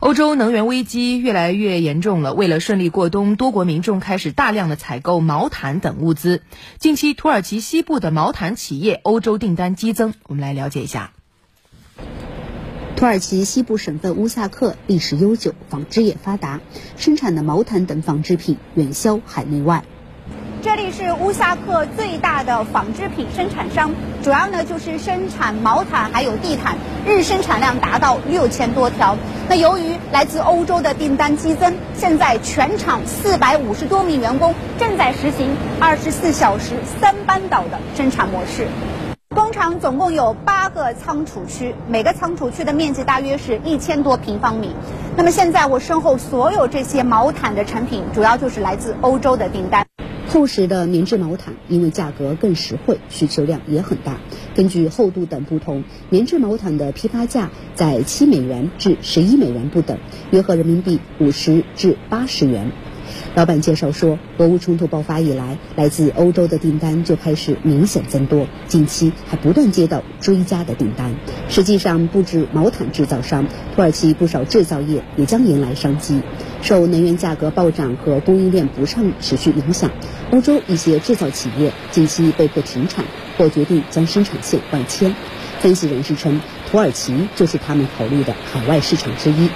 欧洲能源危机越来越严重了。为了顺利过冬，多国民众开始大量的采购毛毯等物资。近期，土耳其西部的毛毯企业欧洲订单激增。我们来了解一下。土耳其西部省份乌萨克历史悠久，纺织业发达，生产的毛毯等纺织品远销海内外。这里是乌萨克最大的纺织品生产商，主要呢就是生产毛毯还有地毯，日生产量达到六千多条。那由于来自欧洲的订单激增，现在全厂四百五十多名员工正在实行二十四小时三班倒的生产模式。工厂总共有八个仓储区，每个仓储区的面积大约是一千多平方米。那么现在我身后所有这些毛毯的产品，主要就是来自欧洲的订单。厚实的棉质毛毯，因为价格更实惠，需求量也很大。根据厚度等不同，棉质毛毯的批发价在七美元至十一美元不等，约合人民币五十至八十元。老板介绍说，俄乌冲突爆发以来，来自欧洲的订单就开始明显增多，近期还不断接到追加的订单。实际上，不止毛毯制造商，土耳其不少制造业也将迎来商机。受能源价格暴涨和供应链不畅持续影响，欧洲一些制造企业近期被迫停产或决定将生产线外迁。分析人士称，土耳其就是他们考虑的海外市场之一。